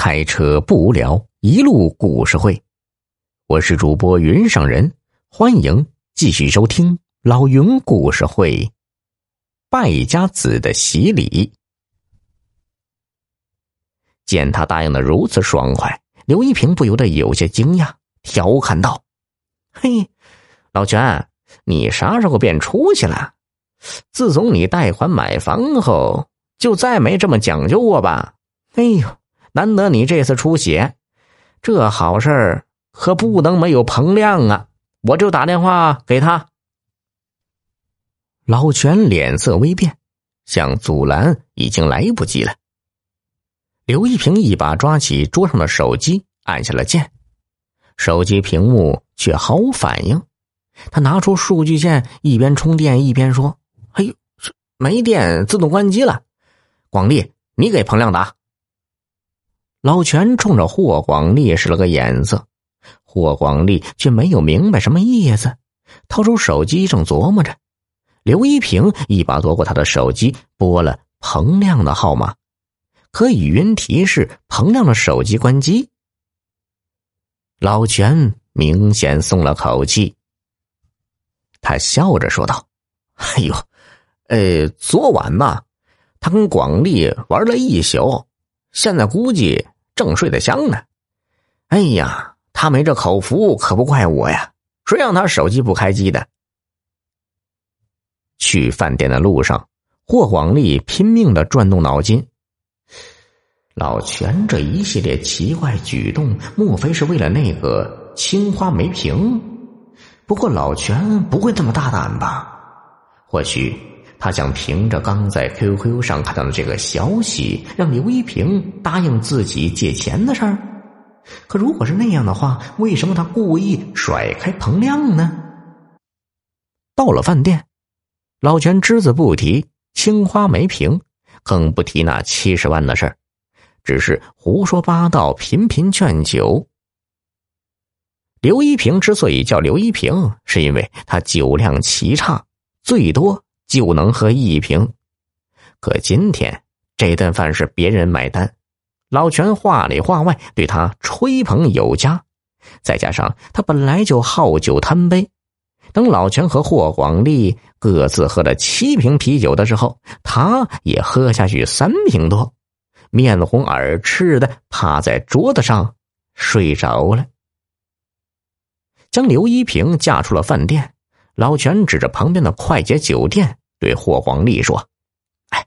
开车不无聊，一路故事会。我是主播云上人，欢迎继续收听老云故事会。败家子的洗礼，见他答应的如此爽快，刘一平不由得有些惊讶，调侃道：“嘿，老全，你啥时候变出息了？自从你贷款买房后，就再没这么讲究过吧？哎呦！”难得你这次出血，这好事儿可不能没有彭亮啊！我就打电话给他。老全脸色微变，想阻拦已经来不及了。刘一平一把抓起桌上的手机，按下了键，手机屏幕却毫无反应。他拿出数据线，一边充电一边说：“哎呦，没电，自动关机了。”广利，你给彭亮打。老全冲着霍广利使了个眼色，霍广利却没有明白什么意思，掏出手机正琢磨着。刘一平一把夺过他的手机，拨了彭亮的号码，可语音提示彭亮的手机关机。老全明显松了口气，他笑着说道：“哎呦，呃，昨晚嘛，他跟广利玩了一宿。”现在估计正睡得香呢。哎呀，他没这口福，可不怪我呀。谁让他手机不开机的？去饭店的路上，霍广利拼命的转动脑筋。老全这一系列奇怪举动，莫非是为了那个青花梅瓶？不过老全不会这么大胆吧？或许。他想凭着刚在 QQ 上看到的这个消息，让刘一平答应自己借钱的事儿。可如果是那样的话，为什么他故意甩开彭亮呢？到了饭店，老全只字不提青花梅瓶，更不提那七十万的事儿，只是胡说八道，频频劝酒。刘一平之所以叫刘一平，是因为他酒量奇差，最多。就能喝一瓶，可今天这顿饭是别人买单，老全话里话外对他吹捧有加，再加上他本来就好酒贪杯，等老全和霍广利各自喝了七瓶啤酒的时候，他也喝下去三瓶多，面红耳赤的趴在桌子上睡着了。将刘一平架出了饭店。老全指着旁边的快捷酒店，对霍广利说：“哎，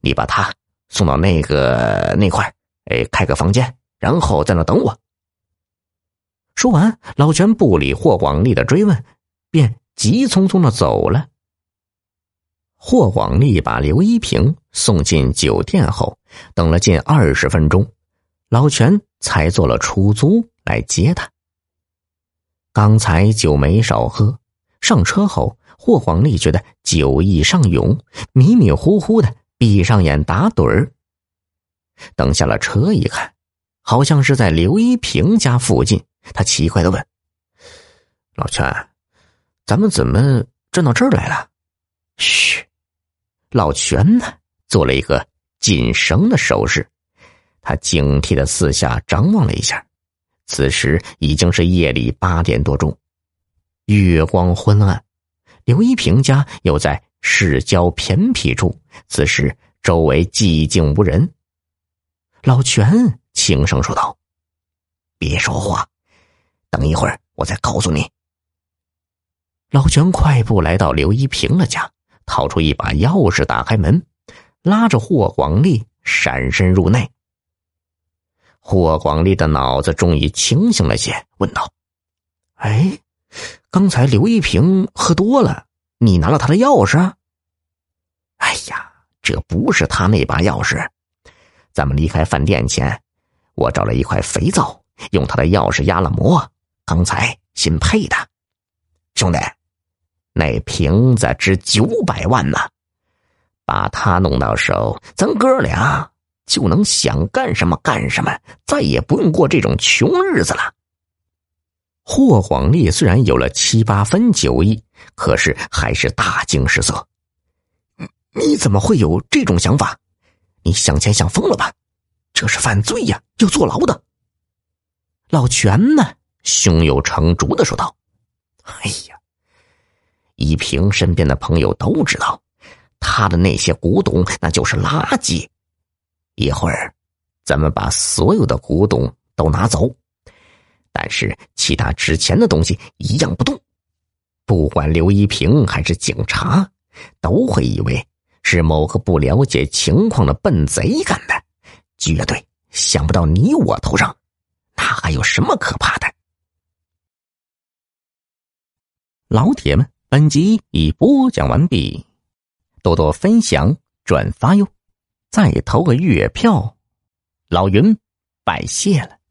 你把他送到那个那块哎，开个房间，然后在那等我。”说完，老全不理霍广利的追问，便急匆匆的走了。霍广利把刘一平送进酒店后，等了近二十分钟，老全才坐了出租来接他。刚才酒没少喝。上车后，霍广利觉得酒意上涌，迷迷糊糊的闭上眼打盹儿。等下了车一看，好像是在刘一平家附近。他奇怪的问：“老全，咱们怎么转到这儿来了？”嘘，老全呢做了一个紧绳的手势。他警惕的四下张望了一下，此时已经是夜里八点多钟。月光昏暗，刘一平家又在市郊偏僻处，此时周围寂静无人。老全轻声说道：“别说话，等一会儿我再告诉你。”老全快步来到刘一平的家，掏出一把钥匙，打开门，拉着霍广利闪身入内。霍广利的脑子终于清醒了些，问道：“哎？”刚才刘一平喝多了，你拿了他的钥匙？哎呀，这不是他那把钥匙。咱们离开饭店前，我找了一块肥皂，用他的钥匙压了膜，刚才新配的。兄弟，那瓶子值九百万呢，把它弄到手，咱哥俩就能想干什么干什么，再也不用过这种穷日子了。霍广利虽然有了七八分酒意，可是还是大惊失色。你你怎么会有这种想法？你想钱想疯了吧？这是犯罪呀，要坐牢的。老全呢，胸有成竹的说道：“哎呀，依萍身边的朋友都知道，他的那些古董那就是垃圾。一会儿，咱们把所有的古董都拿走，但是其他值钱的东西一样不动。不管刘一平还是警察，都会以为是某个不了解情况的笨贼干的，绝对想不到你我头上。”那还有什么可怕的？老铁们，本集已播讲完毕，多多分享转发哟！再投个月票，老云拜谢了。